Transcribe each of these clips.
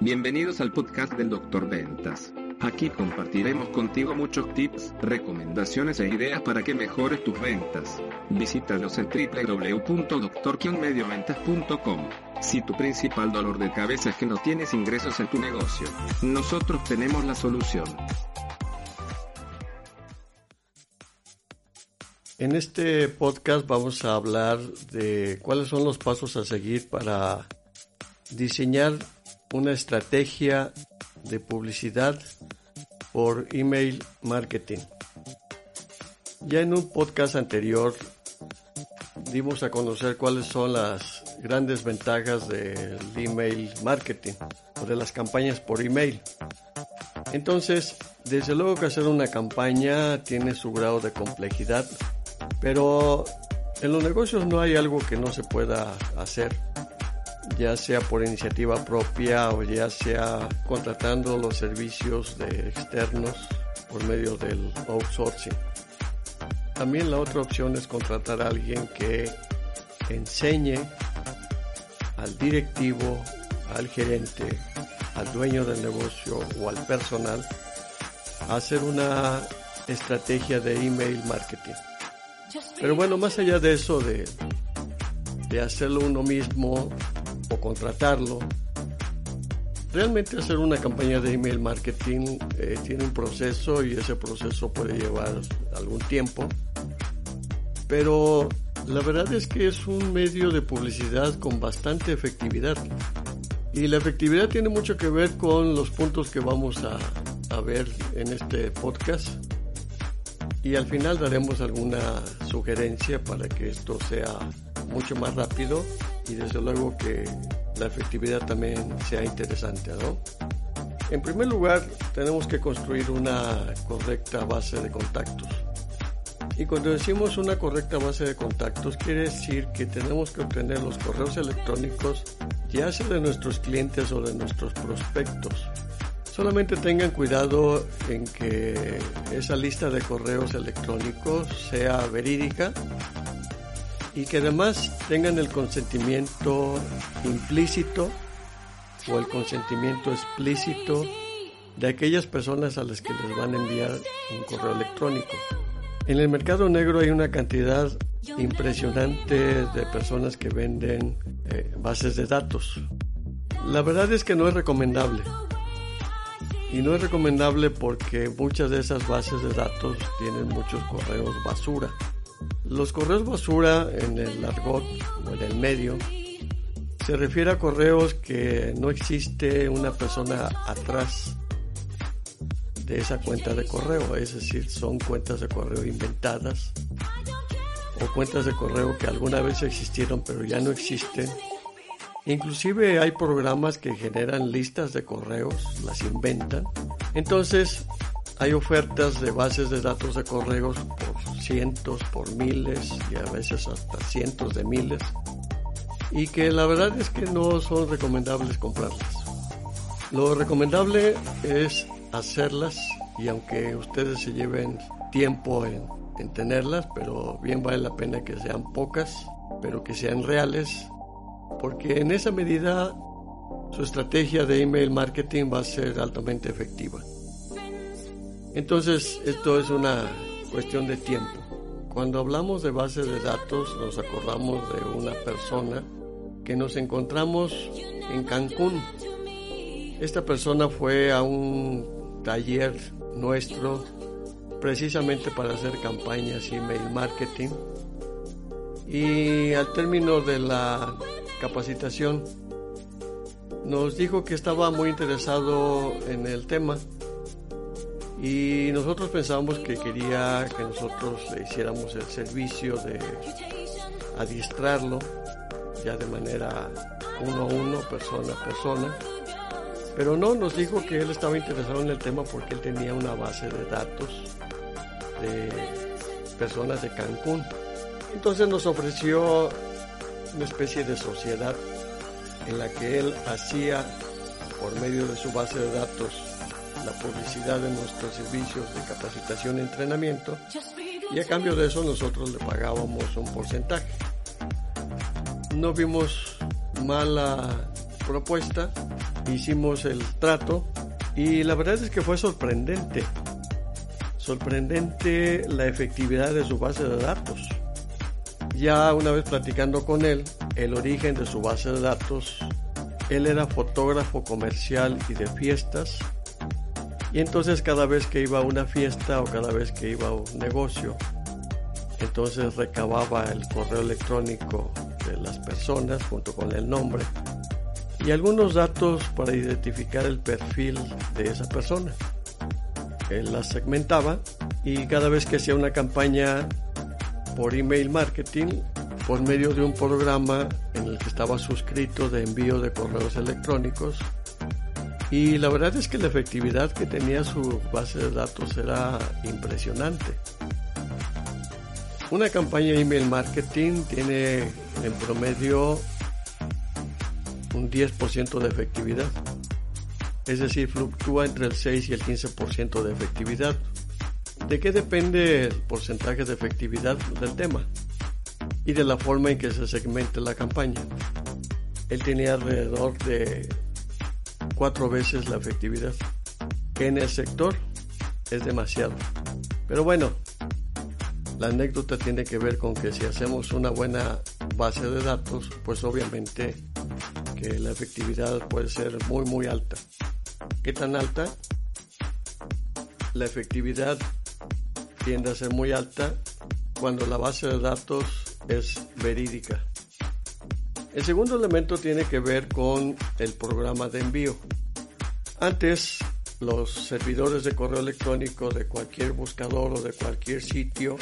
Bienvenidos al podcast del Doctor Ventas. Aquí compartiremos contigo muchos tips, recomendaciones e ideas para que mejores tus ventas. Visítanos en www.doctor-medioventas.com. Si tu principal dolor de cabeza es que no tienes ingresos en tu negocio, nosotros tenemos la solución. En este podcast vamos a hablar de cuáles son los pasos a seguir para diseñar una estrategia de publicidad por email marketing. Ya en un podcast anterior dimos a conocer cuáles son las grandes ventajas del email marketing o de las campañas por email. Entonces, desde luego que hacer una campaña tiene su grado de complejidad pero en los negocios no hay algo que no se pueda hacer, ya sea por iniciativa propia o ya sea contratando los servicios de externos por medio del outsourcing. También la otra opción es contratar a alguien que enseñe al directivo, al gerente, al dueño del negocio o al personal a hacer una estrategia de email marketing. Pero bueno, más allá de eso, de, de hacerlo uno mismo o contratarlo, realmente hacer una campaña de email marketing eh, tiene un proceso y ese proceso puede llevar algún tiempo. Pero la verdad es que es un medio de publicidad con bastante efectividad. Y la efectividad tiene mucho que ver con los puntos que vamos a, a ver en este podcast y al final daremos alguna sugerencia para que esto sea mucho más rápido y desde luego que la efectividad también sea interesante, ¿no? En primer lugar, tenemos que construir una correcta base de contactos. Y cuando decimos una correcta base de contactos, quiere decir que tenemos que obtener los correos electrónicos, ya sea de nuestros clientes o de nuestros prospectos. Solamente tengan cuidado en que esa lista de correos electrónicos sea verídica y que además tengan el consentimiento implícito o el consentimiento explícito de aquellas personas a las que les van a enviar un correo electrónico. En el mercado negro hay una cantidad impresionante de personas que venden eh, bases de datos. La verdad es que no es recomendable y no es recomendable porque muchas de esas bases de datos tienen muchos correos basura. Los correos basura en el argot o en el medio se refiere a correos que no existe una persona atrás de esa cuenta de correo, es decir, son cuentas de correo inventadas o cuentas de correo que alguna vez existieron pero ya no existen Inclusive hay programas que generan listas de correos, las inventan. Entonces hay ofertas de bases de datos de correos por cientos, por miles y a veces hasta cientos de miles. Y que la verdad es que no son recomendables comprarlas. Lo recomendable es hacerlas y aunque ustedes se lleven tiempo en, en tenerlas, pero bien vale la pena que sean pocas, pero que sean reales porque en esa medida su estrategia de email marketing va a ser altamente efectiva. Entonces, esto es una cuestión de tiempo. Cuando hablamos de base de datos, nos acordamos de una persona que nos encontramos en Cancún. Esta persona fue a un taller nuestro precisamente para hacer campañas email marketing y al término de la capacitación, nos dijo que estaba muy interesado en el tema y nosotros pensábamos que quería que nosotros le hiciéramos el servicio de adiestrarlo ya de manera uno a uno, persona a persona. Pero no, nos dijo que él estaba interesado en el tema porque él tenía una base de datos de personas de Cancún. Entonces nos ofreció una especie de sociedad en la que él hacía por medio de su base de datos la publicidad de nuestros servicios de capacitación y entrenamiento y a cambio de eso nosotros le pagábamos un porcentaje. No vimos mala propuesta, hicimos el trato y la verdad es que fue sorprendente. Sorprendente la efectividad de su base de datos. Ya una vez platicando con él, el origen de su base de datos, él era fotógrafo comercial y de fiestas. Y entonces cada vez que iba a una fiesta o cada vez que iba a un negocio, entonces recababa el correo electrónico de las personas junto con el nombre y algunos datos para identificar el perfil de esa persona. Él las segmentaba y cada vez que hacía una campaña por email marketing, por medio de un programa en el que estaba suscrito de envío de correos electrónicos, y la verdad es que la efectividad que tenía su base de datos era impresionante. Una campaña email marketing tiene en promedio un 10% de efectividad. Es decir, fluctúa entre el 6 y el 15% de efectividad. ¿De qué depende el porcentaje de efectividad del tema? Y de la forma en que se segmente la campaña. Él tenía alrededor de cuatro veces la efectividad, en el sector es demasiado. Pero bueno, la anécdota tiene que ver con que si hacemos una buena base de datos, pues obviamente que la efectividad puede ser muy muy alta. ¿Qué tan alta? La efectividad tiende a ser muy alta cuando la base de datos es verídica. El segundo elemento tiene que ver con el programa de envío. Antes, los servidores de correo electrónico de cualquier buscador o de cualquier sitio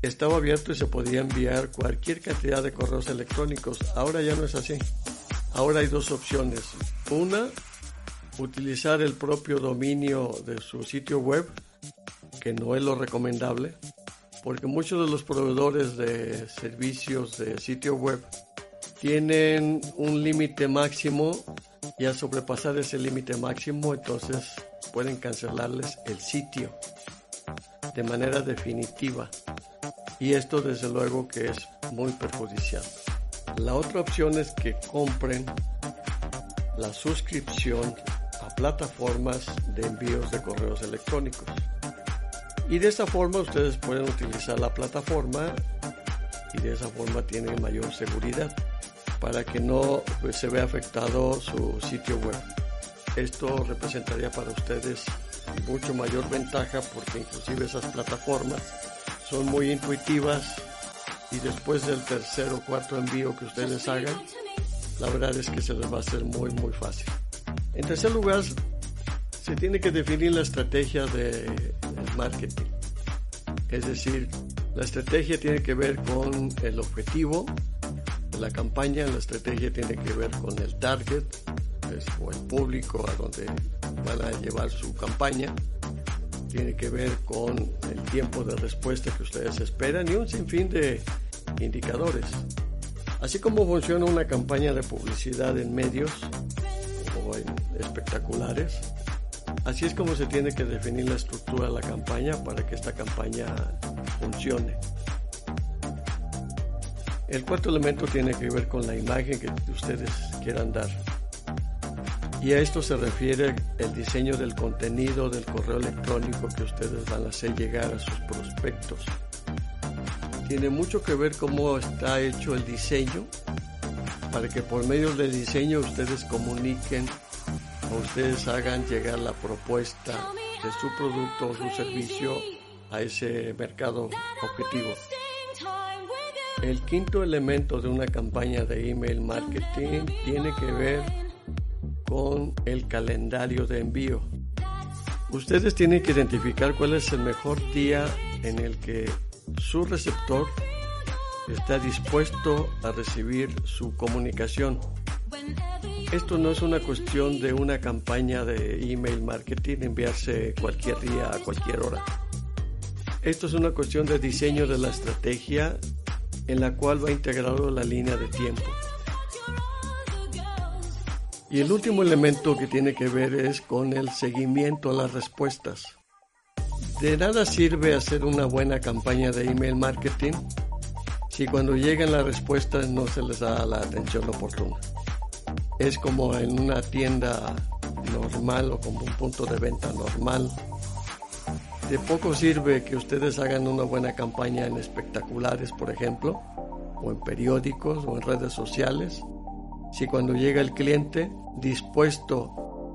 estaba abierto y se podía enviar cualquier cantidad de correos electrónicos. Ahora ya no es así. Ahora hay dos opciones. Una, utilizar el propio dominio de su sitio web, que no es lo recomendable, porque muchos de los proveedores de servicios de sitio web tienen un límite máximo y al sobrepasar ese límite máximo entonces pueden cancelarles el sitio de manera definitiva y esto desde luego que es muy perjudicial. La otra opción es que compren la suscripción a plataformas de envíos de correos electrónicos. Y de esta forma ustedes pueden utilizar la plataforma y de esa forma tienen mayor seguridad para que no pues, se vea afectado su sitio web. Esto representaría para ustedes mucho mayor ventaja porque inclusive esas plataformas son muy intuitivas y después del tercer o cuarto envío que ustedes hagan, la verdad es que se les va a hacer muy muy fácil. En tercer lugar, se tiene que definir la estrategia de marketing. Es decir, la estrategia tiene que ver con el objetivo la campaña, la estrategia tiene que ver con el target o el público a donde van a llevar su campaña tiene que ver con el tiempo de respuesta que ustedes esperan y un sinfín de indicadores. Así como funciona una campaña de publicidad en medios o en espectaculares, así es como se tiene que definir la estructura de la campaña para que esta campaña funcione. El cuarto elemento tiene que ver con la imagen que ustedes quieran dar. Y a esto se refiere el diseño del contenido del correo electrónico que ustedes van a hacer llegar a sus prospectos. Tiene mucho que ver cómo está hecho el diseño para que por medio del diseño ustedes comuniquen o ustedes hagan llegar la propuesta de su producto o su servicio a ese mercado objetivo. El quinto elemento de una campaña de email marketing tiene que ver con el calendario de envío. Ustedes tienen que identificar cuál es el mejor día en el que su receptor está dispuesto a recibir su comunicación. Esto no es una cuestión de una campaña de email marketing enviarse cualquier día a cualquier hora. Esto es una cuestión de diseño de la estrategia en la cual va integrado la línea de tiempo. Y el último elemento que tiene que ver es con el seguimiento a las respuestas. De nada sirve hacer una buena campaña de email marketing si cuando llegan las respuestas no se les da la atención oportuna. es como en una tienda normal o como un punto de venta normal. De poco sirve que ustedes hagan una buena campaña en espectaculares, por ejemplo, o en periódicos o en redes sociales, si cuando llega el cliente dispuesto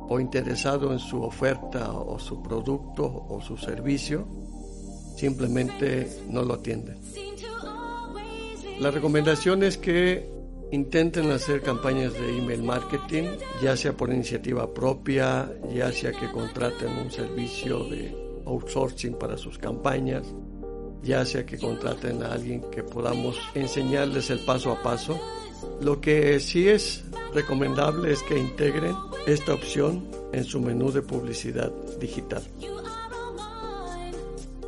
o interesado en su oferta o su producto o su servicio, simplemente no lo atienden. La recomendación es que intenten hacer campañas de email marketing, ya sea por iniciativa propia, ya sea que contraten un servicio de outsourcing para sus campañas, ya sea que contraten a alguien que podamos enseñarles el paso a paso. Lo que sí es recomendable es que integren esta opción en su menú de publicidad digital.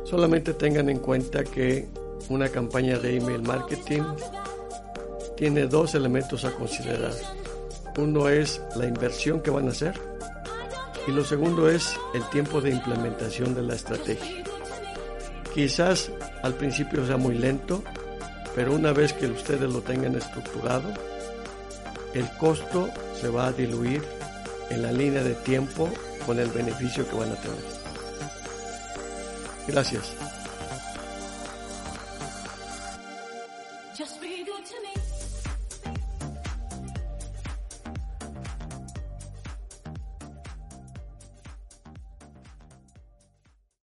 Solamente tengan en cuenta que una campaña de email marketing tiene dos elementos a considerar. Uno es la inversión que van a hacer y lo segundo es el tiempo de implementación de la estrategia. Quizás al principio sea muy lento, pero una vez que ustedes lo tengan estructurado, el costo se va a diluir en la línea de tiempo con el beneficio que van a tener. Gracias.